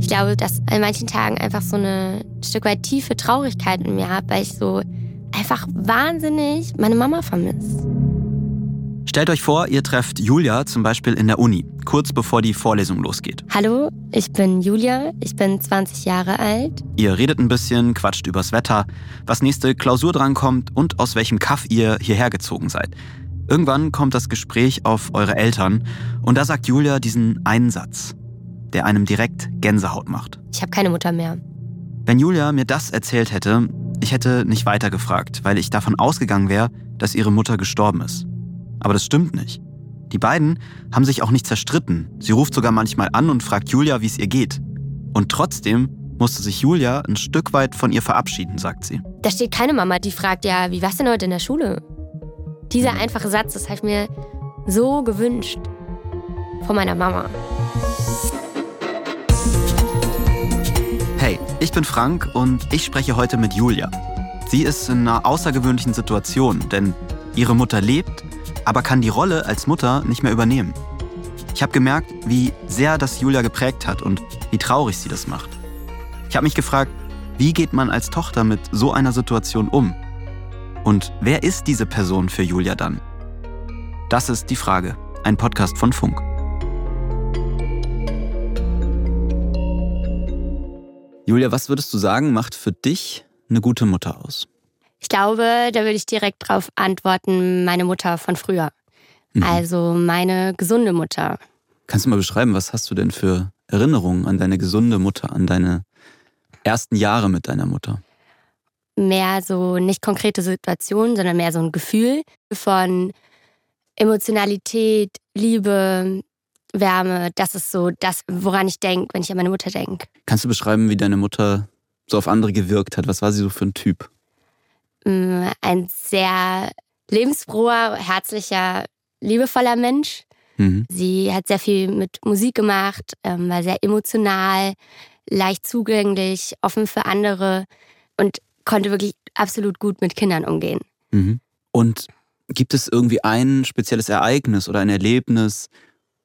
Ich glaube, dass an manchen Tagen einfach so eine Stück weit tiefe Traurigkeit in mir habe, weil ich so einfach wahnsinnig meine Mama vermisse. Stellt euch vor, ihr trefft Julia zum Beispiel in der Uni, kurz bevor die Vorlesung losgeht. Hallo, ich bin Julia, ich bin 20 Jahre alt. Ihr redet ein bisschen, quatscht übers Wetter, was nächste Klausur drankommt und aus welchem Kaff ihr hierher gezogen seid. Irgendwann kommt das Gespräch auf eure Eltern und da sagt Julia diesen einen Satz, der einem direkt Gänsehaut macht. Ich habe keine Mutter mehr. Wenn Julia mir das erzählt hätte, ich hätte nicht weitergefragt, weil ich davon ausgegangen wäre, dass ihre Mutter gestorben ist. Aber das stimmt nicht. Die beiden haben sich auch nicht zerstritten. Sie ruft sogar manchmal an und fragt Julia, wie es ihr geht. Und trotzdem musste sich Julia ein Stück weit von ihr verabschieden, sagt sie. Da steht keine Mama, die fragt ja, wie war's denn heute in der Schule? Dieser einfache Satz, das habe ich mir so gewünscht von meiner Mama. Ich bin Frank und ich spreche heute mit Julia. Sie ist in einer außergewöhnlichen Situation, denn ihre Mutter lebt aber kann die Rolle als Mutter nicht mehr übernehmen. Ich habe gemerkt, wie sehr das Julia geprägt hat und wie traurig sie das macht. Ich habe mich gefragt, wie geht man als Tochter mit so einer Situation um? Und wer ist diese Person für Julia dann? Das ist die Frage. Ein Podcast von Funk. Julia, was würdest du sagen, macht für dich eine gute Mutter aus? Ich glaube, da würde ich direkt darauf antworten, meine Mutter von früher. Mhm. Also meine gesunde Mutter. Kannst du mal beschreiben, was hast du denn für Erinnerungen an deine gesunde Mutter, an deine ersten Jahre mit deiner Mutter? Mehr so nicht konkrete Situationen, sondern mehr so ein Gefühl von Emotionalität, Liebe, Wärme. Das ist so das, woran ich denke, wenn ich an meine Mutter denke. Kannst du beschreiben, wie deine Mutter so auf andere gewirkt hat? Was war sie so für ein Typ? Mm, ein sehr lebensfroher, herzlicher, liebevoller Mensch. Mhm. Sie hat sehr viel mit Musik gemacht, ähm, war sehr emotional, leicht zugänglich, offen für andere und konnte wirklich absolut gut mit Kindern umgehen. Mhm. Und gibt es irgendwie ein spezielles Ereignis oder ein Erlebnis,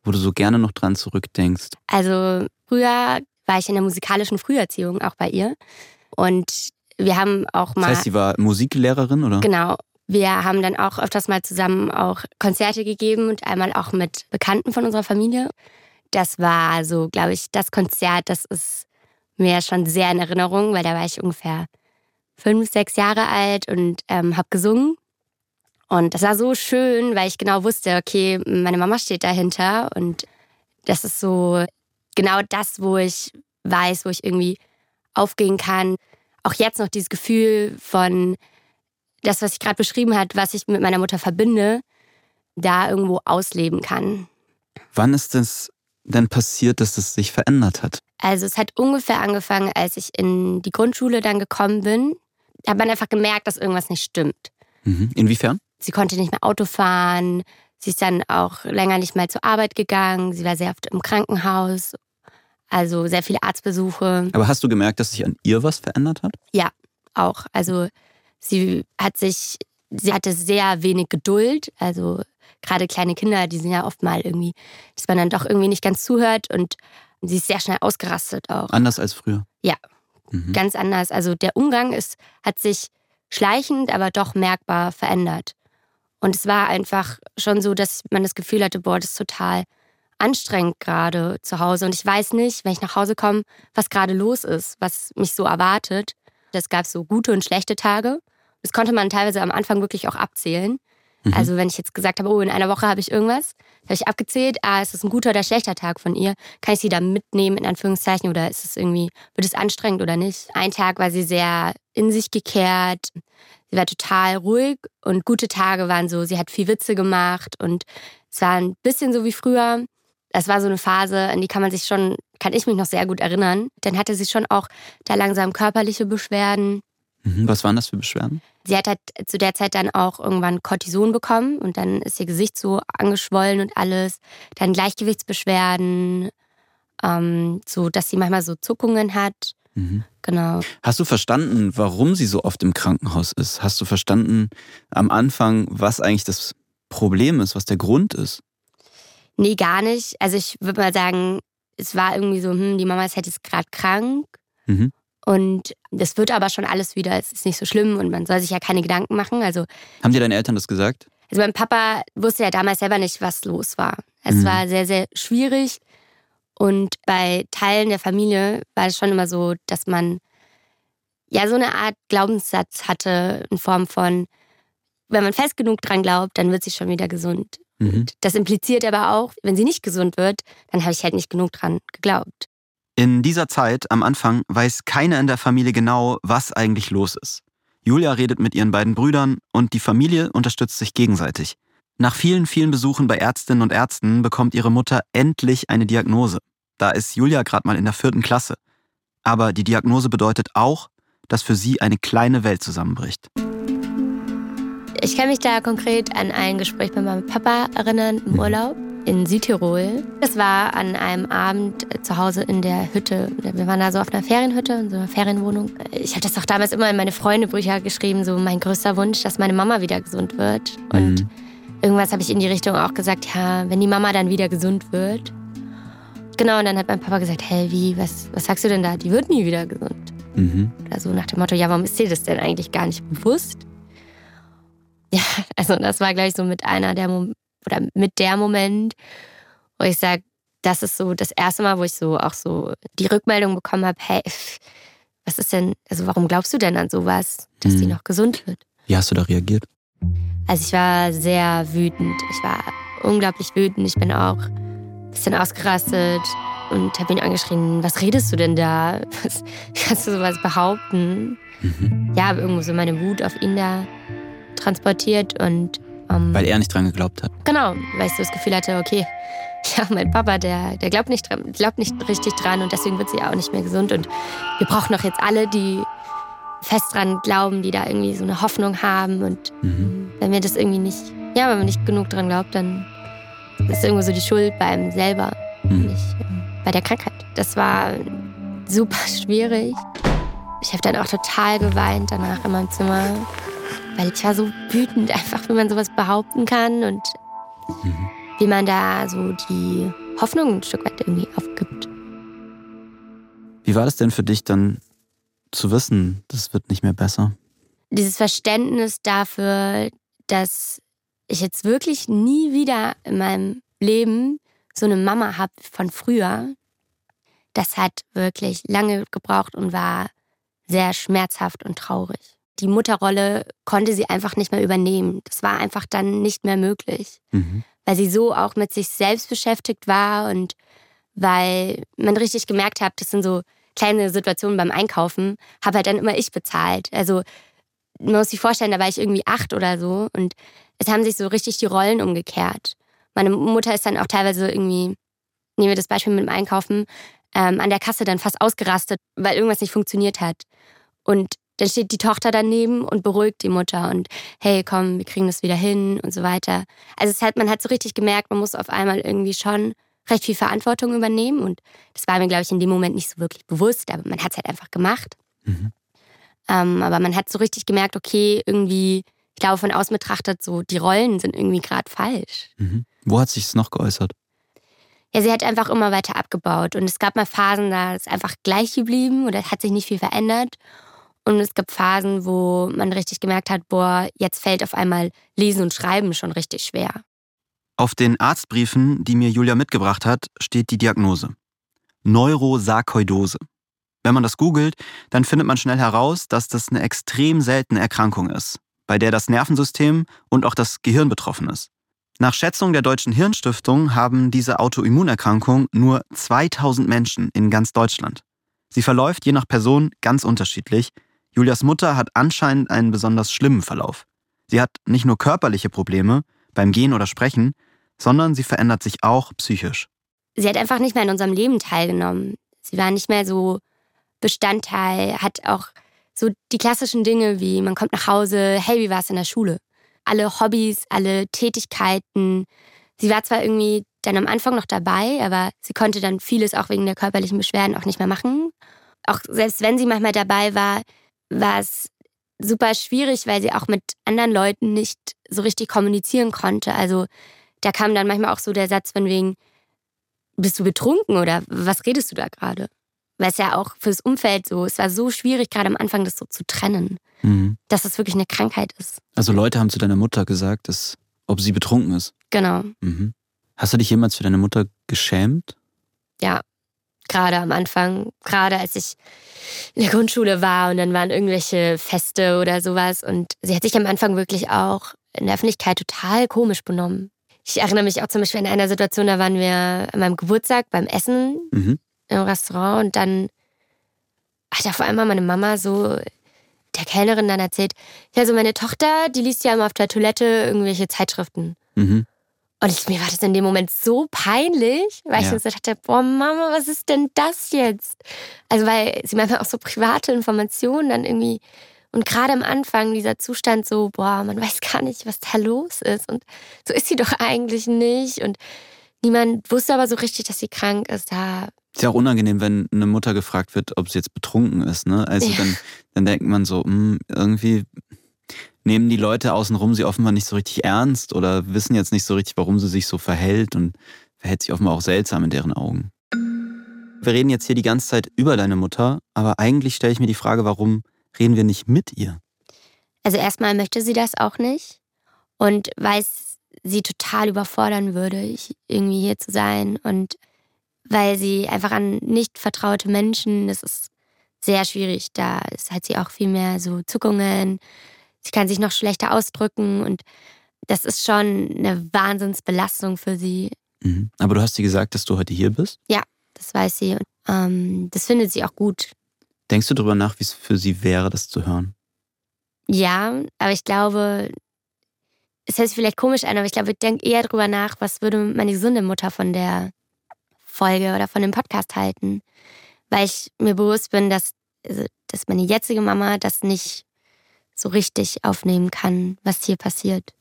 wo du so gerne noch dran zurückdenkst? Also früher war ich in der musikalischen Früherziehung auch bei ihr und wir haben auch mal. Das heißt, sie war Musiklehrerin, oder? Genau. Wir haben dann auch öfters mal zusammen auch Konzerte gegeben und einmal auch mit Bekannten von unserer Familie. Das war so, glaube ich, das Konzert, das ist mir schon sehr in Erinnerung, weil da war ich ungefähr fünf, sechs Jahre alt und ähm, habe gesungen. Und das war so schön, weil ich genau wusste, okay, meine Mama steht dahinter und das ist so genau das, wo ich weiß, wo ich irgendwie aufgehen kann auch jetzt noch dieses Gefühl von das, was ich gerade beschrieben habe, was ich mit meiner Mutter verbinde, da irgendwo ausleben kann. Wann ist es denn passiert, dass es sich verändert hat? Also es hat ungefähr angefangen, als ich in die Grundschule dann gekommen bin. Da hat man einfach gemerkt, dass irgendwas nicht stimmt. Mhm. Inwiefern? Sie konnte nicht mehr Auto fahren. Sie ist dann auch länger nicht mehr zur Arbeit gegangen. Sie war sehr oft im Krankenhaus also sehr viele Arztbesuche. Aber hast du gemerkt, dass sich an ihr was verändert hat? Ja, auch. Also sie hat sich, sie hatte sehr wenig Geduld. Also gerade kleine Kinder, die sind ja oft mal irgendwie, dass man dann doch irgendwie nicht ganz zuhört und sie ist sehr schnell ausgerastet auch. Anders als früher? Ja, mhm. ganz anders. Also der Umgang ist, hat sich schleichend, aber doch merkbar verändert. Und es war einfach schon so, dass man das Gefühl hatte, boah, das ist total anstrengend gerade zu Hause und ich weiß nicht, wenn ich nach Hause komme, was gerade los ist, was mich so erwartet. Es gab so gute und schlechte Tage. Das konnte man teilweise am Anfang wirklich auch abzählen. Mhm. Also wenn ich jetzt gesagt habe, oh, in einer Woche habe ich irgendwas, habe ich abgezählt, ah, ist es ein guter oder schlechter Tag von ihr? Kann ich sie da mitnehmen, in Anführungszeichen, oder ist es irgendwie, wird es anstrengend oder nicht? Ein Tag war sie sehr in sich gekehrt. Sie war total ruhig und gute Tage waren so, sie hat viel Witze gemacht und es war ein bisschen so wie früher das war so eine Phase, an die kann man sich schon, kann ich mich noch sehr gut erinnern. Dann hatte sie schon auch da langsam körperliche Beschwerden. Mhm, was waren das für Beschwerden? Sie hat halt zu der Zeit dann auch irgendwann Cortison bekommen und dann ist ihr Gesicht so angeschwollen und alles. Dann Gleichgewichtsbeschwerden, ähm, so dass sie manchmal so Zuckungen hat. Mhm. Genau. Hast du verstanden, warum sie so oft im Krankenhaus ist? Hast du verstanden am Anfang, was eigentlich das Problem ist, was der Grund ist? Nee, gar nicht. Also ich würde mal sagen, es war irgendwie so, hm, die Mama ist halt jetzt gerade krank. Mhm. Und das wird aber schon alles wieder, es ist nicht so schlimm und man soll sich ja keine Gedanken machen. Also, Haben dir deine Eltern das gesagt? Also mein Papa wusste ja damals selber nicht, was los war. Es mhm. war sehr, sehr schwierig. Und bei Teilen der Familie war es schon immer so, dass man ja so eine Art Glaubenssatz hatte in Form von, wenn man fest genug dran glaubt, dann wird sie schon wieder gesund. Mhm. Das impliziert aber auch, wenn sie nicht gesund wird, dann habe ich halt nicht genug dran geglaubt. In dieser Zeit, am Anfang, weiß keiner in der Familie genau, was eigentlich los ist. Julia redet mit ihren beiden Brüdern und die Familie unterstützt sich gegenseitig. Nach vielen, vielen Besuchen bei Ärztinnen und Ärzten bekommt ihre Mutter endlich eine Diagnose. Da ist Julia gerade mal in der vierten Klasse. Aber die Diagnose bedeutet auch, dass für sie eine kleine Welt zusammenbricht. Ich kann mich da konkret an ein Gespräch mit meinem Papa erinnern im mhm. Urlaub in Südtirol. Das war an einem Abend zu Hause in der Hütte. Wir waren da so auf einer Ferienhütte, in so einer Ferienwohnung. Ich habe das auch damals immer in meine Freundebücher geschrieben, so mein größter Wunsch, dass meine Mama wieder gesund wird. Und mhm. irgendwas habe ich in die Richtung auch gesagt, ja, wenn die Mama dann wieder gesund wird. Genau, und dann hat mein Papa gesagt, hey, wie, was, was sagst du denn da? Die wird nie wieder gesund. Mhm. Oder so nach dem Motto, ja, warum ist dir das denn eigentlich gar nicht bewusst? Ja, also das war gleich so mit einer der Mom oder mit der Moment, wo ich sage, das ist so das erste Mal, wo ich so auch so die Rückmeldung bekommen habe, hey, was ist denn, also warum glaubst du denn an sowas, dass mhm. die noch gesund wird? Wie hast du da reagiert? Also ich war sehr wütend. Ich war unglaublich wütend. Ich bin auch ein bisschen ausgerastet und habe ihn angeschrien, was redest du denn da? Was, kannst du sowas behaupten? Mhm. Ja, habe irgendwo so meine Wut auf ihn da transportiert und ähm, weil er nicht dran geglaubt hat. Genau, weil ich so das Gefühl hatte, okay, ja, mein Papa, der, der glaubt, nicht dran, glaubt nicht richtig dran und deswegen wird sie auch nicht mehr gesund. Und wir brauchen doch jetzt alle, die fest dran glauben, die da irgendwie so eine Hoffnung haben. Und mhm. wenn wir das irgendwie nicht, ja, wenn man nicht genug dran glaubt, dann ist irgendwo so die Schuld bei einem selber, mhm. nicht ähm, bei der Krankheit. Das war super schwierig. Ich habe dann auch total geweint danach in meinem Zimmer weil ich war so wütend einfach, wie man sowas behaupten kann und mhm. wie man da so die Hoffnung ein Stück weit irgendwie aufgibt. Wie war das denn für dich dann zu wissen, das wird nicht mehr besser? Dieses Verständnis dafür, dass ich jetzt wirklich nie wieder in meinem Leben so eine Mama habe von früher, das hat wirklich lange gebraucht und war sehr schmerzhaft und traurig die Mutterrolle konnte sie einfach nicht mehr übernehmen. Das war einfach dann nicht mehr möglich, mhm. weil sie so auch mit sich selbst beschäftigt war und weil man richtig gemerkt hat, das sind so kleine Situationen beim Einkaufen, habe halt dann immer ich bezahlt. Also man muss sich vorstellen, da war ich irgendwie acht oder so und es haben sich so richtig die Rollen umgekehrt. Meine Mutter ist dann auch teilweise irgendwie, nehmen wir das Beispiel mit dem Einkaufen, ähm, an der Kasse dann fast ausgerastet, weil irgendwas nicht funktioniert hat. Und dann steht die Tochter daneben und beruhigt die Mutter und hey, komm, wir kriegen das wieder hin und so weiter. Also es hat, man hat so richtig gemerkt, man muss auf einmal irgendwie schon recht viel Verantwortung übernehmen und das war mir, glaube ich, in dem Moment nicht so wirklich bewusst, aber man hat es halt einfach gemacht. Mhm. Ähm, aber man hat so richtig gemerkt, okay, irgendwie, glaube, von außen betrachtet, so die Rollen sind irgendwie gerade falsch. Mhm. Wo hat sich es noch geäußert? Ja, sie hat einfach immer weiter abgebaut und es gab mal Phasen, da ist einfach gleich geblieben oder hat sich nicht viel verändert. Und es gab Phasen, wo man richtig gemerkt hat, boah, jetzt fällt auf einmal Lesen und Schreiben schon richtig schwer. Auf den Arztbriefen, die mir Julia mitgebracht hat, steht die Diagnose. Neurosarkoidose. Wenn man das googelt, dann findet man schnell heraus, dass das eine extrem seltene Erkrankung ist, bei der das Nervensystem und auch das Gehirn betroffen ist. Nach Schätzung der Deutschen Hirnstiftung haben diese Autoimmunerkrankung nur 2000 Menschen in ganz Deutschland. Sie verläuft je nach Person ganz unterschiedlich Julias Mutter hat anscheinend einen besonders schlimmen Verlauf. Sie hat nicht nur körperliche Probleme beim Gehen oder Sprechen, sondern sie verändert sich auch psychisch. Sie hat einfach nicht mehr in unserem Leben teilgenommen. Sie war nicht mehr so Bestandteil, hat auch so die klassischen Dinge wie man kommt nach Hause, hey, wie war es in der Schule? Alle Hobbys, alle Tätigkeiten. Sie war zwar irgendwie dann am Anfang noch dabei, aber sie konnte dann vieles auch wegen der körperlichen Beschwerden auch nicht mehr machen. Auch selbst wenn sie manchmal dabei war, war es super schwierig, weil sie auch mit anderen Leuten nicht so richtig kommunizieren konnte. Also da kam dann manchmal auch so der Satz von wegen, bist du betrunken oder was redest du da gerade? Weil es ja auch fürs Umfeld so, es war so schwierig, gerade am Anfang das so zu trennen, mhm. dass es wirklich eine Krankheit ist. Also Leute haben zu deiner Mutter gesagt, dass, ob sie betrunken ist. Genau. Mhm. Hast du dich jemals für deine Mutter geschämt? Ja, gerade am Anfang, gerade als ich in der Grundschule war und dann waren irgendwelche Feste oder sowas und sie hat sich am Anfang wirklich auch in der Öffentlichkeit total komisch benommen. Ich erinnere mich auch zum Beispiel an einer Situation, da waren wir an meinem Geburtstag beim Essen mhm. Im Restaurant und dann hat auf einmal meine Mama so der Kellnerin dann erzählt, ja, so meine Tochter, die liest ja immer auf der Toilette irgendwelche Zeitschriften. Mhm. Und ich, mir war das in dem Moment so peinlich, weil ja. ich so dachte, boah, Mama, was ist denn das jetzt? Also, weil sie manchmal auch so private Informationen dann irgendwie, und gerade am Anfang dieser Zustand so, boah, man weiß gar nicht, was da los ist. Und so ist sie doch eigentlich nicht. Und niemand wusste aber so richtig, dass sie krank ist. Da ist ja auch unangenehm, wenn eine Mutter gefragt wird, ob sie jetzt betrunken ist. Ne? Also ja. dann, dann denkt man so, mh, hm, irgendwie nehmen die Leute außenrum sie offenbar nicht so richtig ernst oder wissen jetzt nicht so richtig, warum sie sich so verhält und verhält sich offenbar auch seltsam in deren Augen. Wir reden jetzt hier die ganze Zeit über deine Mutter, aber eigentlich stelle ich mir die Frage, warum reden wir nicht mit ihr? Also erstmal möchte sie das auch nicht und weiß sie total überfordern würde, irgendwie hier zu sein und weil sie einfach an nicht vertraute Menschen, das ist sehr schwierig, da hat sie auch viel mehr so Zuckungen, sie kann sich noch schlechter ausdrücken und das ist schon eine Wahnsinnsbelastung für sie. Mhm. Aber du hast sie gesagt, dass du heute hier bist? Ja, das weiß sie und ähm, das findet sie auch gut. Denkst du darüber nach, wie es für sie wäre, das zu hören? Ja, aber ich glaube, es hört sich vielleicht komisch an, aber ich glaube, ich denke eher darüber nach, was würde meine gesunde Mutter von der Folge oder von dem Podcast halten. Weil ich mir bewusst bin, dass, also, dass meine jetzige Mama das nicht so richtig aufnehmen kann, was hier passiert.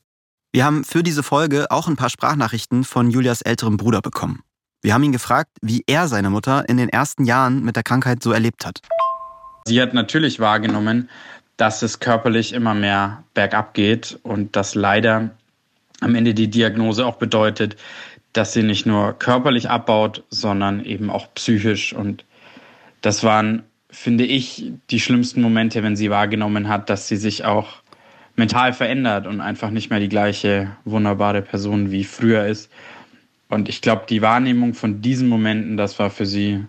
Wir haben für diese Folge auch ein paar Sprachnachrichten von Julias älterem Bruder bekommen. Wir haben ihn gefragt, wie er seine Mutter in den ersten Jahren mit der Krankheit so erlebt hat. Sie hat natürlich wahrgenommen, dass es körperlich immer mehr bergab geht und dass leider am Ende die Diagnose auch bedeutet, dass sie nicht nur körperlich abbaut, sondern eben auch psychisch. Und das waren finde ich, die schlimmsten Momente, wenn sie wahrgenommen hat, dass sie sich auch mental verändert und einfach nicht mehr die gleiche wunderbare Person wie früher ist. Und ich glaube, die Wahrnehmung von diesen Momenten, das war für sie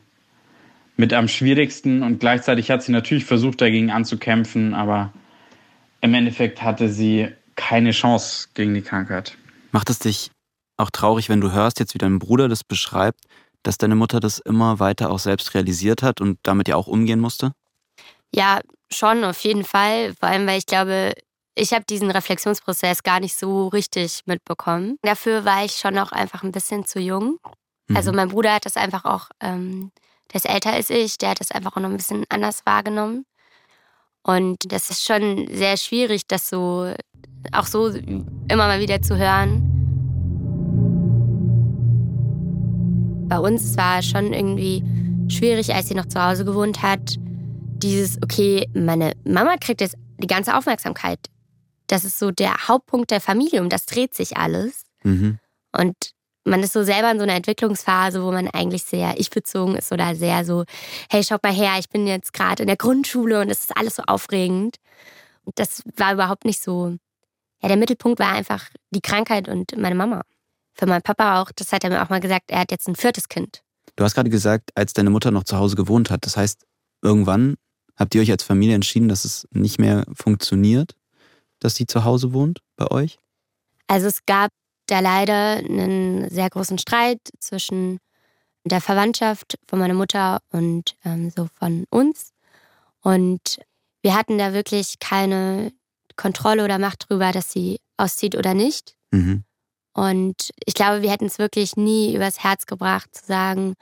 mit am schwierigsten. Und gleichzeitig hat sie natürlich versucht, dagegen anzukämpfen, aber im Endeffekt hatte sie keine Chance gegen die Krankheit. Macht es dich auch traurig, wenn du hörst, jetzt wie dein Bruder das beschreibt, dass deine Mutter das immer weiter auch selbst realisiert hat und damit ja auch umgehen musste? Ja, schon, auf jeden Fall. Vor allem, weil ich glaube, ich habe diesen Reflexionsprozess gar nicht so richtig mitbekommen. Dafür war ich schon auch einfach ein bisschen zu jung. Mhm. Also mein Bruder hat das einfach auch, ähm, der ist älter als ich, der hat das einfach auch noch ein bisschen anders wahrgenommen. Und das ist schon sehr schwierig, das so auch so immer mal wieder zu hören. Bei uns war es schon irgendwie schwierig, als sie noch zu Hause gewohnt hat. Dieses, okay, meine Mama kriegt jetzt die ganze Aufmerksamkeit. Das ist so der Hauptpunkt der Familie, um das dreht sich alles. Mhm. Und man ist so selber in so einer Entwicklungsphase, wo man eigentlich sehr ich-bezogen ist oder sehr so, hey, schaut mal her, ich bin jetzt gerade in der Grundschule und es ist alles so aufregend. Und das war überhaupt nicht so. Ja, der Mittelpunkt war einfach die Krankheit und meine Mama für meinen Papa auch, das hat er mir auch mal gesagt, er hat jetzt ein viertes Kind. Du hast gerade gesagt, als deine Mutter noch zu Hause gewohnt hat. Das heißt, irgendwann habt ihr euch als Familie entschieden, dass es nicht mehr funktioniert, dass sie zu Hause wohnt bei euch? Also es gab da leider einen sehr großen Streit zwischen der Verwandtschaft von meiner Mutter und ähm, so von uns. Und wir hatten da wirklich keine Kontrolle oder Macht drüber, dass sie auszieht oder nicht. Mhm. Und ich glaube, wir hätten es wirklich nie übers Herz gebracht zu sagen,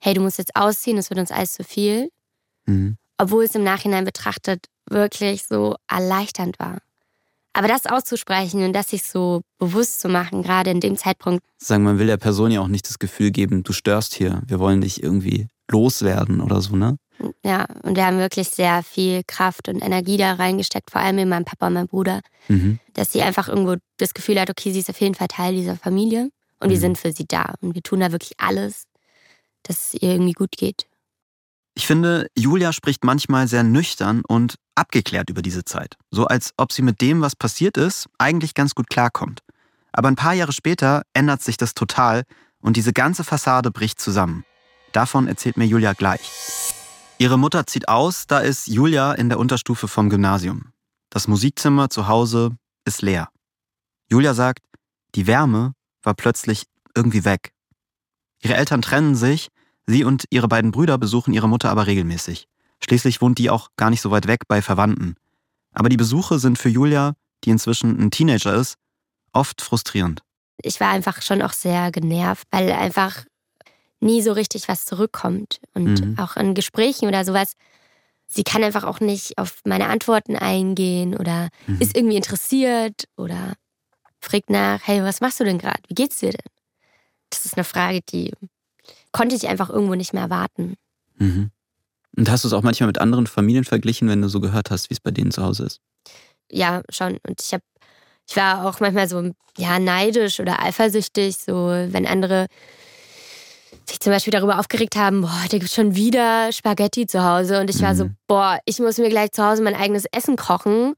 hey, du musst jetzt ausziehen, es wird uns alles zu viel. Mhm. Obwohl es im Nachhinein betrachtet wirklich so erleichternd war. Aber das auszusprechen und das sich so bewusst zu machen, gerade in dem Zeitpunkt. Sagen, man will der Person ja auch nicht das Gefühl geben, du störst hier, wir wollen dich irgendwie loswerden oder so, ne? Ja, und wir haben wirklich sehr viel Kraft und Energie da reingesteckt, vor allem in meinem Papa und meinem Bruder, mhm. dass sie einfach irgendwo das Gefühl hat, okay, sie ist auf jeden Fall Teil dieser Familie und mhm. wir sind für sie da und wir tun da wirklich alles. dass es ihr irgendwie gut geht. Ich finde, Julia spricht manchmal sehr nüchtern und abgeklärt über diese Zeit. So als ob sie mit dem, was passiert ist, eigentlich ganz gut klarkommt. Aber ein paar Jahre später ändert sich das total und diese ganze Fassade bricht zusammen. Davon erzählt mir Julia gleich. Ihre Mutter zieht aus, da ist Julia in der Unterstufe vom Gymnasium. Das Musikzimmer zu Hause ist leer. Julia sagt, die Wärme war plötzlich irgendwie weg. Ihre Eltern trennen sich, sie und ihre beiden Brüder besuchen ihre Mutter aber regelmäßig. Schließlich wohnt die auch gar nicht so weit weg bei Verwandten. Aber die Besuche sind für Julia, die inzwischen ein Teenager ist, oft frustrierend. Ich war einfach schon auch sehr genervt, weil einfach nie so richtig was zurückkommt. Und mhm. auch in Gesprächen oder sowas, sie kann einfach auch nicht auf meine Antworten eingehen oder mhm. ist irgendwie interessiert oder fragt nach, hey, was machst du denn gerade? Wie geht's dir denn? Das ist eine Frage, die konnte ich einfach irgendwo nicht mehr erwarten. Mhm. Und hast du es auch manchmal mit anderen Familien verglichen, wenn du so gehört hast, wie es bei denen zu Hause ist? Ja, schon. Und ich habe, ich war auch manchmal so, ja, neidisch oder eifersüchtig, so wenn andere sich zum Beispiel darüber aufgeregt haben, boah, da gibt schon wieder Spaghetti zu Hause. Und ich war so, mhm. boah, ich muss mir gleich zu Hause mein eigenes Essen kochen.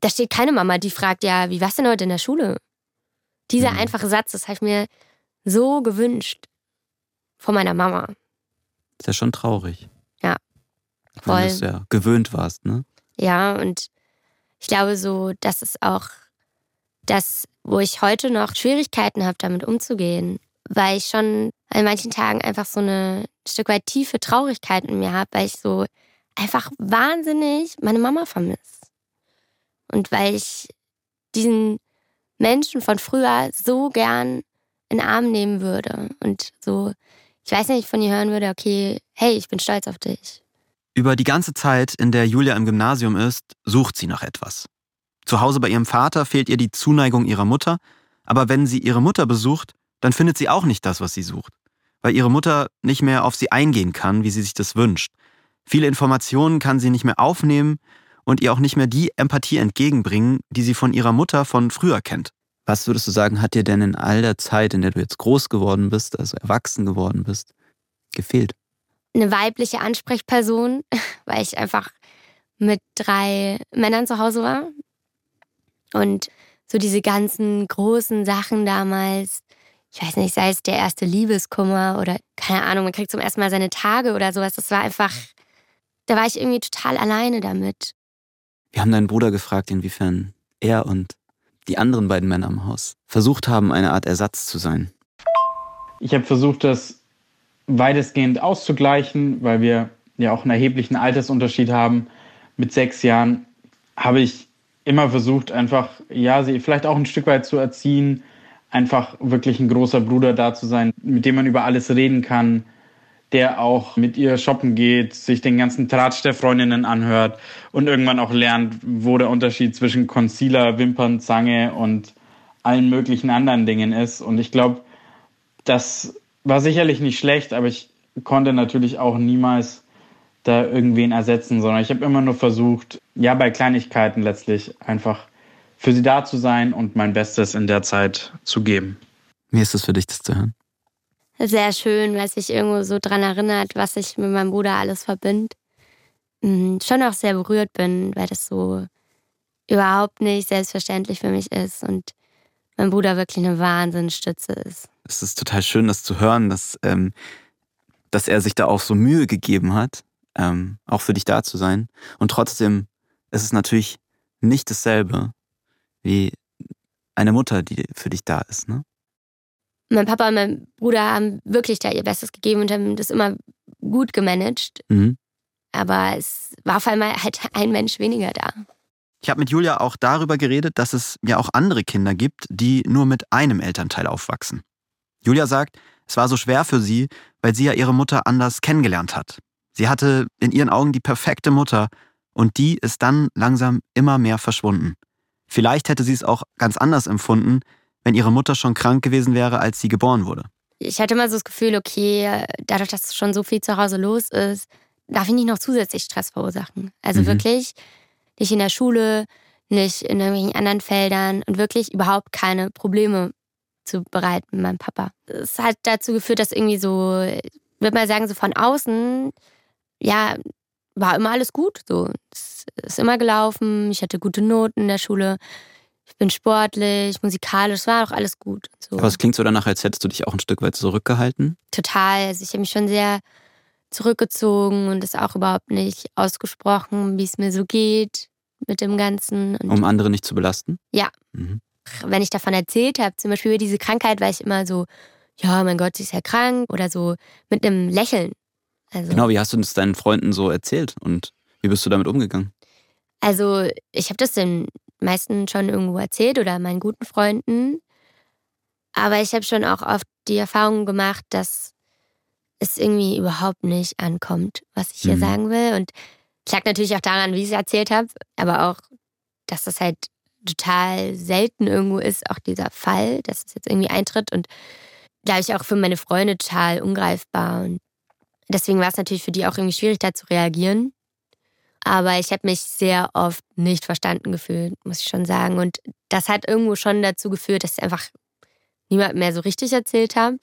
Da steht keine Mama, die fragt, ja, wie war's denn heute in der Schule? Dieser mhm. einfache Satz, das habe ich mir so gewünscht. Von meiner Mama. Ist ja schon traurig. Ja. Voll. Weil du es ja gewöhnt warst, ne? Ja, und ich glaube so, das ist auch das, wo ich heute noch Schwierigkeiten habe, damit umzugehen. Weil ich schon an manchen Tagen einfach so eine ein Stück weit tiefe Traurigkeit in mir habe, weil ich so einfach wahnsinnig meine Mama vermisse. Und weil ich diesen Menschen von früher so gern in den Arm nehmen würde und so, ich weiß nicht, von ihr hören würde, okay, hey, ich bin stolz auf dich. Über die ganze Zeit, in der Julia im Gymnasium ist, sucht sie nach etwas. Zu Hause bei ihrem Vater fehlt ihr die Zuneigung ihrer Mutter, aber wenn sie ihre Mutter besucht, dann findet sie auch nicht das, was sie sucht, weil ihre Mutter nicht mehr auf sie eingehen kann, wie sie sich das wünscht. Viele Informationen kann sie nicht mehr aufnehmen und ihr auch nicht mehr die Empathie entgegenbringen, die sie von ihrer Mutter von früher kennt. Was würdest du sagen, hat dir denn in all der Zeit, in der du jetzt groß geworden bist, also erwachsen geworden bist, gefehlt? Eine weibliche Ansprechperson, weil ich einfach mit drei Männern zu Hause war. Und so diese ganzen großen Sachen damals, ich weiß nicht, sei es der erste Liebeskummer oder keine Ahnung, man kriegt zum ersten Mal seine Tage oder sowas. Das war einfach, da war ich irgendwie total alleine damit. Wir haben deinen Bruder gefragt, inwiefern er und die anderen beiden Männer im Haus versucht haben, eine Art Ersatz zu sein. Ich habe versucht, das weitestgehend auszugleichen, weil wir ja auch einen erheblichen Altersunterschied haben. Mit sechs Jahren habe ich immer versucht, einfach, ja, sie vielleicht auch ein Stück weit zu erziehen, einfach wirklich ein großer Bruder da zu sein, mit dem man über alles reden kann, der auch mit ihr shoppen geht, sich den ganzen Tratsch der Freundinnen anhört und irgendwann auch lernt, wo der Unterschied zwischen Concealer, Wimpern, Zange und allen möglichen anderen Dingen ist. Und ich glaube, das war sicherlich nicht schlecht, aber ich konnte natürlich auch niemals da irgendwen ersetzen, sondern ich habe immer nur versucht, ja, bei Kleinigkeiten letztlich einfach für sie da zu sein und mein Bestes in der Zeit zu geben. Wie ist es für dich, das zu hören? sehr schön, weil sich irgendwo so dran erinnert, was sich mit meinem Bruder alles verbindet. Mhm, schon auch sehr berührt bin, weil das so überhaupt nicht selbstverständlich für mich ist und mein Bruder wirklich eine Wahnsinnsstütze ist. Es ist total schön, das zu hören, dass, ähm, dass er sich da auch so Mühe gegeben hat, ähm, auch für dich da zu sein. Und trotzdem ist es natürlich nicht dasselbe wie eine Mutter, die für dich da ist. Ne? mein Papa und mein Bruder haben wirklich da ihr Bestes gegeben und haben das immer gut gemanagt. Mhm. Aber es war auf einmal halt ein Mensch weniger da. Ich habe mit Julia auch darüber geredet, dass es ja auch andere Kinder gibt, die nur mit einem Elternteil aufwachsen. Julia sagt, es war so schwer für sie, weil sie ja ihre Mutter anders kennengelernt hat. Sie hatte in ihren Augen die perfekte Mutter und die ist dann langsam immer mehr verschwunden. Vielleicht hätte sie es auch ganz anders empfunden, wenn ihre Mutter schon krank gewesen wäre, als sie geboren wurde. Ich hatte immer so das Gefühl, okay, dadurch, dass schon so viel zu Hause los ist, darf ich nicht noch zusätzlich Stress verursachen. Also mhm. wirklich nicht in der Schule, nicht in irgendwelchen anderen Feldern und wirklich überhaupt keine Probleme zu bereiten mit meinem Papa. Es hat dazu geführt, dass irgendwie so würde mal sagen, so von außen, ja, war immer alles gut. So, es ist immer gelaufen. Ich hatte gute Noten in der Schule. Ich bin sportlich, musikalisch, es war auch alles gut. So. Aber es klingt so danach, als hättest du dich auch ein Stück weit zurückgehalten. Total. Also ich habe mich schon sehr zurückgezogen und es auch überhaupt nicht ausgesprochen, wie es mir so geht mit dem Ganzen. Um andere nicht zu belasten? Ja. Mhm. Wenn ich davon erzählt habe, zum Beispiel über diese Krankheit, war ich immer so, ja, mein Gott, sie ist ja krank oder so mit einem Lächeln. Also, genau, wie hast du das deinen Freunden so erzählt und wie bist du damit umgegangen? Also ich habe das den meisten schon irgendwo erzählt oder meinen guten Freunden. Aber ich habe schon auch oft die Erfahrung gemacht, dass es irgendwie überhaupt nicht ankommt, was ich hier mhm. sagen will. Und es lag natürlich auch daran, wie ich es erzählt habe, aber auch, dass das halt total selten irgendwo ist, auch dieser Fall, dass es jetzt irgendwie eintritt und glaube ich auch für meine Freunde total ungreifbar. Und deswegen war es natürlich für die auch irgendwie schwierig, da zu reagieren. Aber ich habe mich sehr oft nicht verstanden gefühlt, muss ich schon sagen. Und das hat irgendwo schon dazu geführt, dass ich einfach niemand mehr so richtig erzählt habe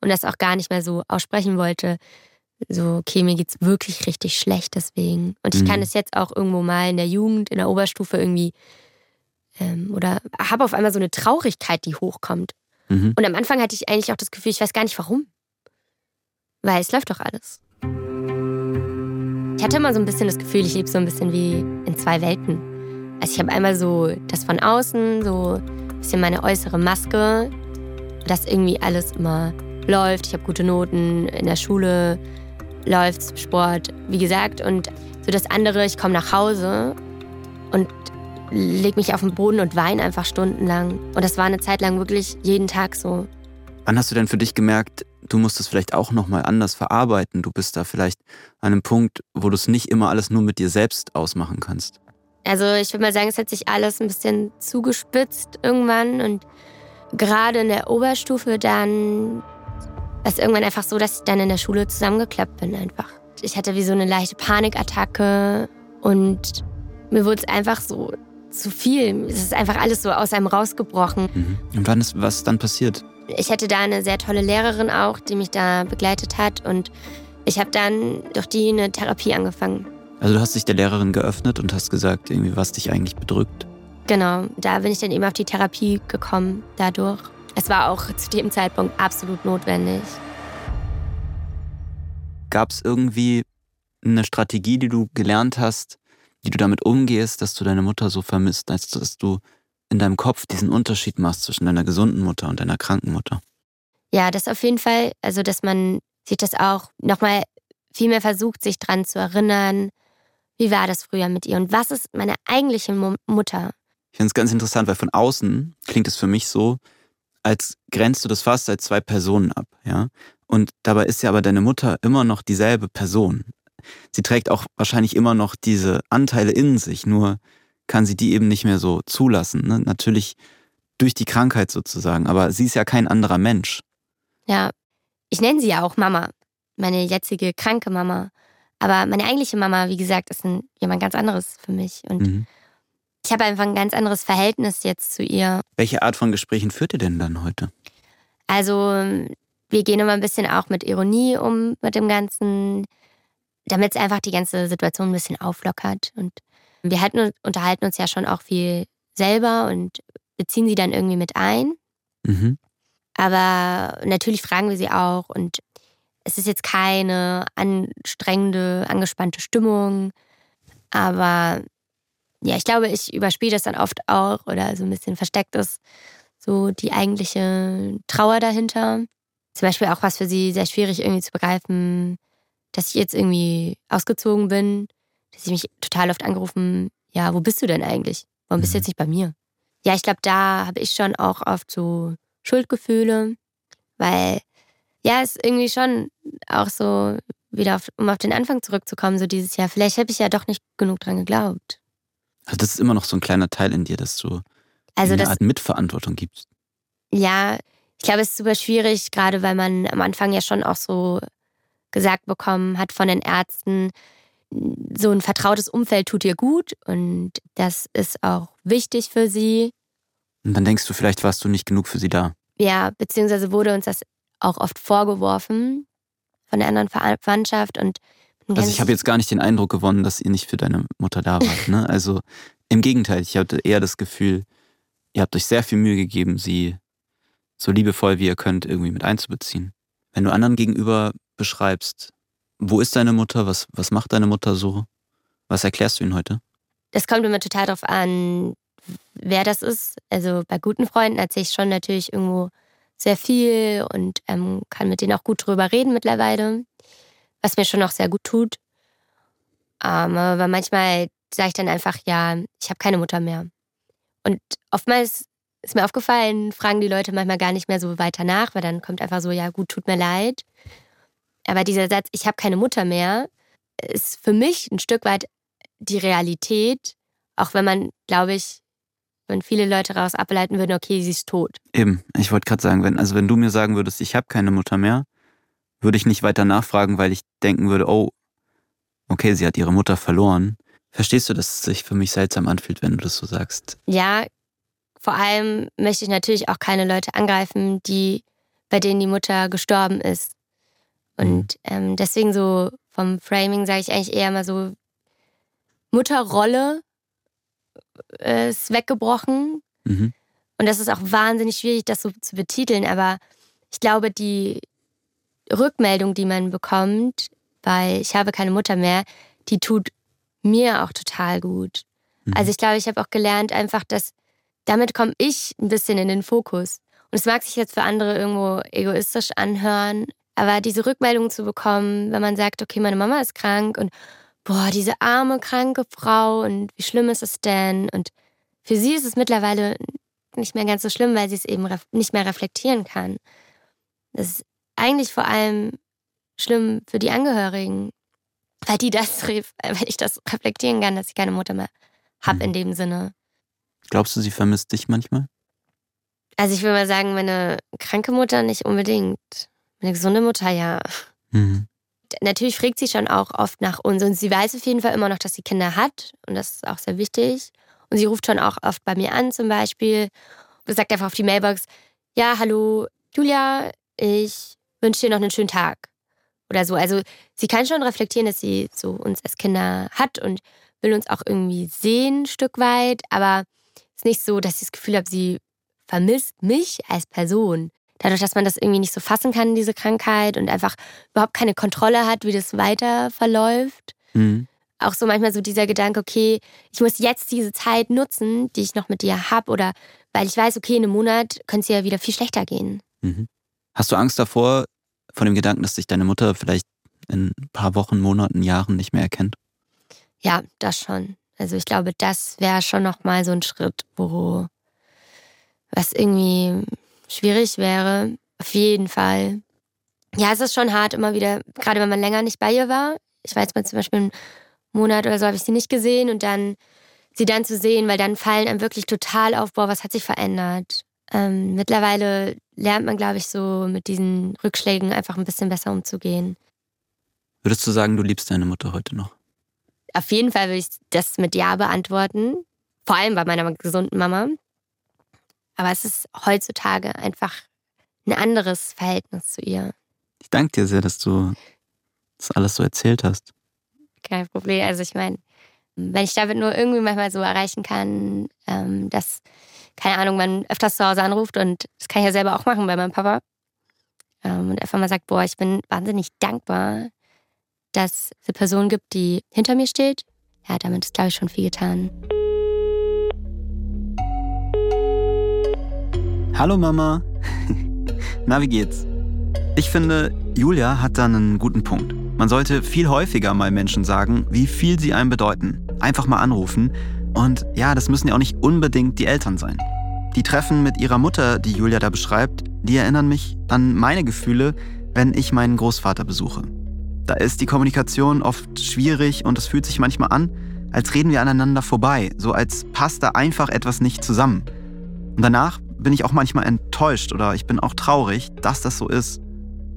und das auch gar nicht mehr so aussprechen wollte. So, okay, mir geht's wirklich richtig schlecht deswegen. Und ich mhm. kann es jetzt auch irgendwo mal in der Jugend, in der Oberstufe irgendwie ähm, oder habe auf einmal so eine Traurigkeit, die hochkommt. Mhm. Und am Anfang hatte ich eigentlich auch das Gefühl, ich weiß gar nicht warum. Weil es läuft doch alles. Ich hatte immer so ein bisschen das Gefühl, ich lebe so ein bisschen wie in zwei Welten. Also ich habe einmal so das von außen, so ein bisschen meine äußere Maske, dass irgendwie alles immer läuft. Ich habe gute Noten in der Schule, läuft Sport, wie gesagt. Und so das andere, ich komme nach Hause und lege mich auf den Boden und weine einfach stundenlang. Und das war eine Zeit lang wirklich jeden Tag so. Wann hast du denn für dich gemerkt, du musst es vielleicht auch nochmal anders verarbeiten? Du bist da vielleicht an einem Punkt, wo du es nicht immer alles nur mit dir selbst ausmachen kannst. Also ich würde mal sagen, es hat sich alles ein bisschen zugespitzt irgendwann und gerade in der Oberstufe dann war es irgendwann einfach so, dass ich dann in der Schule zusammengeklappt bin einfach. Ich hatte wie so eine leichte Panikattacke und mir wurde es einfach so zu viel. Es ist einfach alles so aus einem rausgebrochen. Mhm. Und wann ist was dann passiert? Ich hatte da eine sehr tolle Lehrerin auch, die mich da begleitet hat und ich habe dann durch die eine Therapie angefangen. Also du hast dich der Lehrerin geöffnet und hast gesagt, irgendwie was dich eigentlich bedrückt. Genau, da bin ich dann eben auf die Therapie gekommen dadurch. Es war auch zu dem Zeitpunkt absolut notwendig. Gab es irgendwie eine Strategie, die du gelernt hast, wie du damit umgehst, dass du deine Mutter so vermisst, als dass du in deinem Kopf diesen Unterschied machst zwischen deiner gesunden Mutter und deiner kranken Mutter? Ja, das auf jeden Fall. Also, dass man sich das auch nochmal viel mehr versucht, sich dran zu erinnern. Wie war das früher mit ihr und was ist meine eigentliche Mutter? Ich finde es ganz interessant, weil von außen klingt es für mich so, als grenzt du das fast als zwei Personen ab, ja. Und dabei ist ja aber deine Mutter immer noch dieselbe Person. Sie trägt auch wahrscheinlich immer noch diese Anteile in sich, nur kann sie die eben nicht mehr so zulassen. Ne? Natürlich durch die Krankheit sozusagen, aber sie ist ja kein anderer Mensch. Ja, ich nenne sie ja auch Mama, meine jetzige kranke Mama. Aber meine eigentliche Mama, wie gesagt, ist ein, jemand ganz anderes für mich. Und mhm. ich habe einfach ein ganz anderes Verhältnis jetzt zu ihr. Welche Art von Gesprächen führt ihr denn dann heute? Also, wir gehen immer ein bisschen auch mit Ironie um mit dem Ganzen, damit es einfach die ganze Situation ein bisschen auflockert. Und wir halten, unterhalten uns ja schon auch viel selber und beziehen sie dann irgendwie mit ein. Mhm. Aber natürlich fragen wir sie auch und es ist jetzt keine anstrengende, angespannte Stimmung. Aber ja, ich glaube, ich überspiele das dann oft auch oder so ein bisschen versteckt ist so die eigentliche Trauer dahinter. Zum Beispiel auch was für sie sehr schwierig irgendwie zu begreifen, dass ich jetzt irgendwie ausgezogen bin ich mich total oft angerufen, ja, wo bist du denn eigentlich? Warum bist du mhm. jetzt nicht bei mir? Ja, ich glaube, da habe ich schon auch oft so Schuldgefühle, weil ja, es irgendwie schon auch so wieder, auf, um auf den Anfang zurückzukommen, so dieses Jahr, vielleicht habe ich ja doch nicht genug dran geglaubt. Also das ist immer noch so ein kleiner Teil in dir, dass du also eine das, Art Mitverantwortung gibst. Ja, ich glaube, es ist super schwierig, gerade weil man am Anfang ja schon auch so gesagt bekommen hat von den Ärzten, so ein vertrautes Umfeld tut ihr gut und das ist auch wichtig für sie. Und dann denkst du, vielleicht warst du nicht genug für sie da. Ja, beziehungsweise wurde uns das auch oft vorgeworfen. von der anderen Verwandtschaft und also ich habe jetzt gar nicht den Eindruck gewonnen, dass ihr nicht für deine Mutter da wart. Ne? Also im Gegenteil, ich hatte eher das Gefühl, ihr habt euch sehr viel Mühe gegeben, sie so liebevoll wie ihr könnt irgendwie mit einzubeziehen. Wenn du anderen gegenüber beschreibst, wo ist deine Mutter, was, was macht deine Mutter so, was erklärst du ihnen heute? Das kommt immer total darauf an, wer das ist. Also bei guten Freunden erzähle ich schon natürlich irgendwo sehr viel und ähm, kann mit denen auch gut drüber reden mittlerweile, was mir schon auch sehr gut tut. Ähm, aber manchmal sage ich dann einfach, ja, ich habe keine Mutter mehr. Und oftmals ist mir aufgefallen, fragen die Leute manchmal gar nicht mehr so weiter nach, weil dann kommt einfach so, ja gut, tut mir leid. Aber dieser Satz, ich habe keine Mutter mehr, ist für mich ein Stück weit die Realität, auch wenn man, glaube ich, wenn viele Leute daraus ableiten würden, okay, sie ist tot. Eben, ich wollte gerade sagen, wenn, also wenn du mir sagen würdest, ich habe keine Mutter mehr, würde ich nicht weiter nachfragen, weil ich denken würde, oh, okay, sie hat ihre Mutter verloren. Verstehst du, dass es sich für mich seltsam anfühlt, wenn du das so sagst? Ja, vor allem möchte ich natürlich auch keine Leute angreifen, die, bei denen die Mutter gestorben ist. Und mhm. ähm, deswegen so vom Framing sage ich eigentlich eher mal so, Mutterrolle äh, ist weggebrochen. Mhm. Und das ist auch wahnsinnig schwierig, das so zu betiteln. Aber ich glaube, die Rückmeldung, die man bekommt, weil ich habe keine Mutter mehr, die tut mir auch total gut. Mhm. Also ich glaube, ich habe auch gelernt einfach, dass damit komme ich ein bisschen in den Fokus. Und es mag sich jetzt für andere irgendwo egoistisch anhören, aber diese Rückmeldung zu bekommen, wenn man sagt, okay, meine Mama ist krank und boah, diese arme, kranke Frau und wie schlimm ist es denn? Und für sie ist es mittlerweile nicht mehr ganz so schlimm, weil sie es eben nicht mehr reflektieren kann. Das ist eigentlich vor allem schlimm für die Angehörigen, weil die das, weil ich das reflektieren kann, dass ich keine Mutter mehr habe mhm. in dem Sinne. Glaubst du, sie vermisst dich manchmal? Also ich würde mal sagen, meine kranke Mutter nicht unbedingt. Meine gesunde Mutter ja. Mhm. Natürlich fragt sie schon auch oft nach uns und sie weiß auf jeden Fall immer noch, dass sie Kinder hat und das ist auch sehr wichtig. Und sie ruft schon auch oft bei mir an zum Beispiel und sagt einfach auf die Mailbox, ja, hallo Julia, ich wünsche dir noch einen schönen Tag oder so. Also sie kann schon reflektieren, dass sie so uns als Kinder hat und will uns auch irgendwie sehen, ein Stück weit, aber ist nicht so, dass ich das Gefühl habe, sie vermisst mich als Person. Dadurch, dass man das irgendwie nicht so fassen kann, diese Krankheit und einfach überhaupt keine Kontrolle hat, wie das weiter verläuft. Mhm. Auch so manchmal so dieser Gedanke, okay, ich muss jetzt diese Zeit nutzen, die ich noch mit dir habe oder weil ich weiß, okay, in einem Monat könnte es ja wieder viel schlechter gehen. Mhm. Hast du Angst davor, von dem Gedanken, dass dich deine Mutter vielleicht in ein paar Wochen, Monaten, Jahren nicht mehr erkennt? Ja, das schon. Also ich glaube, das wäre schon nochmal so ein Schritt, wo was irgendwie schwierig wäre. Auf jeden Fall. Ja, es ist schon hart immer wieder, gerade wenn man länger nicht bei ihr war. Ich war jetzt mal zum Beispiel einen Monat oder so, habe ich sie nicht gesehen und dann sie dann zu sehen, weil dann fallen einem wirklich total auf, boah, was hat sich verändert. Ähm, mittlerweile lernt man, glaube ich, so mit diesen Rückschlägen einfach ein bisschen besser umzugehen. Würdest du sagen, du liebst deine Mutter heute noch? Auf jeden Fall würde ich das mit Ja beantworten. Vor allem bei meiner gesunden Mama. Aber es ist heutzutage einfach ein anderes Verhältnis zu ihr. Ich danke dir sehr, dass du das alles so erzählt hast. Kein Problem. Also ich meine, wenn ich damit nur irgendwie manchmal so erreichen kann, ähm, dass, keine Ahnung, man öfters zu Hause anruft und das kann ich ja selber auch machen bei meinem Papa. Ähm, und einfach mal sagt, boah, ich bin wahnsinnig dankbar, dass es eine Person gibt, die hinter mir steht. Ja, damit ist, glaube ich, schon viel getan. Hallo Mama. Na, wie geht's? Ich finde, Julia hat da einen guten Punkt. Man sollte viel häufiger mal Menschen sagen, wie viel sie einem bedeuten. Einfach mal anrufen. Und ja, das müssen ja auch nicht unbedingt die Eltern sein. Die Treffen mit ihrer Mutter, die Julia da beschreibt, die erinnern mich an meine Gefühle, wenn ich meinen Großvater besuche. Da ist die Kommunikation oft schwierig und es fühlt sich manchmal an, als reden wir aneinander vorbei, so als passt da einfach etwas nicht zusammen. Und danach bin ich auch manchmal enttäuscht oder ich bin auch traurig, dass das so ist.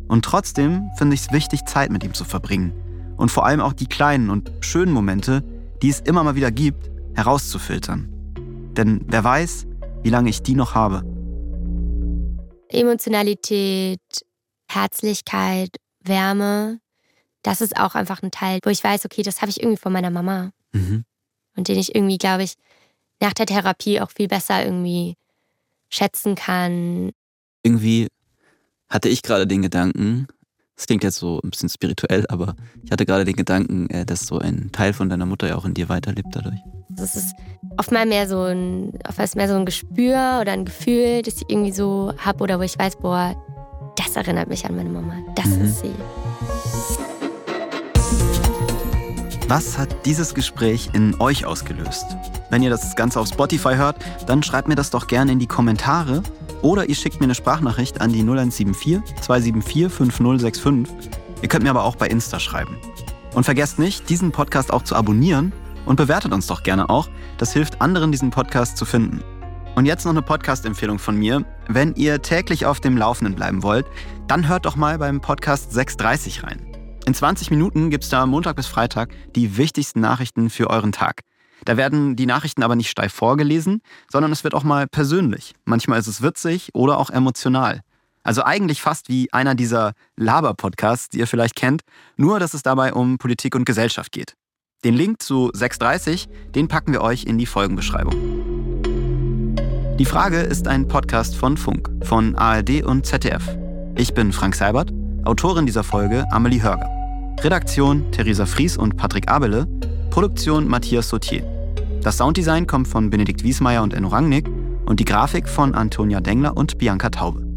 Und trotzdem finde ich es wichtig, Zeit mit ihm zu verbringen. Und vor allem auch die kleinen und schönen Momente, die es immer mal wieder gibt, herauszufiltern. Denn wer weiß, wie lange ich die noch habe. Emotionalität, Herzlichkeit Wärme, das ist auch einfach ein Teil, wo ich weiß, okay, das habe ich irgendwie von meiner Mama. Mhm. Und den ich irgendwie, glaube ich, nach der Therapie auch viel besser irgendwie schätzen kann. Irgendwie hatte ich gerade den Gedanken, das klingt jetzt so ein bisschen spirituell, aber ich hatte gerade den Gedanken, äh, dass so ein Teil von deiner Mutter ja auch in dir weiterlebt dadurch. Das ist oftmals mehr so ein, oftmals mehr so ein Gespür oder ein Gefühl, das ich irgendwie so habe oder wo ich weiß, boah, das erinnert mich an meine Mama. Das mhm. ist sie. Was hat dieses Gespräch in euch ausgelöst? Wenn ihr das Ganze auf Spotify hört, dann schreibt mir das doch gerne in die Kommentare oder ihr schickt mir eine Sprachnachricht an die 0174 274 5065. Ihr könnt mir aber auch bei Insta schreiben. Und vergesst nicht, diesen Podcast auch zu abonnieren und bewertet uns doch gerne auch. Das hilft anderen, diesen Podcast zu finden. Und jetzt noch eine Podcast-Empfehlung von mir. Wenn ihr täglich auf dem Laufenden bleiben wollt, dann hört doch mal beim Podcast 630 rein. In 20 Minuten gibt es da Montag bis Freitag die wichtigsten Nachrichten für euren Tag. Da werden die Nachrichten aber nicht steif vorgelesen, sondern es wird auch mal persönlich. Manchmal ist es witzig oder auch emotional. Also eigentlich fast wie einer dieser Laber-Podcasts, die ihr vielleicht kennt, nur dass es dabei um Politik und Gesellschaft geht. Den Link zu 630, den packen wir euch in die Folgenbeschreibung. Die Frage ist ein Podcast von Funk, von ARD und ZDF. Ich bin Frank Seibert, Autorin dieser Folge Amelie Hörger. Redaktion Theresa Fries und Patrick Abele, Produktion Matthias Sautier. Das Sounddesign kommt von Benedikt Wiesmeier und Enno Rangnick und die Grafik von Antonia Dengler und Bianca Taube.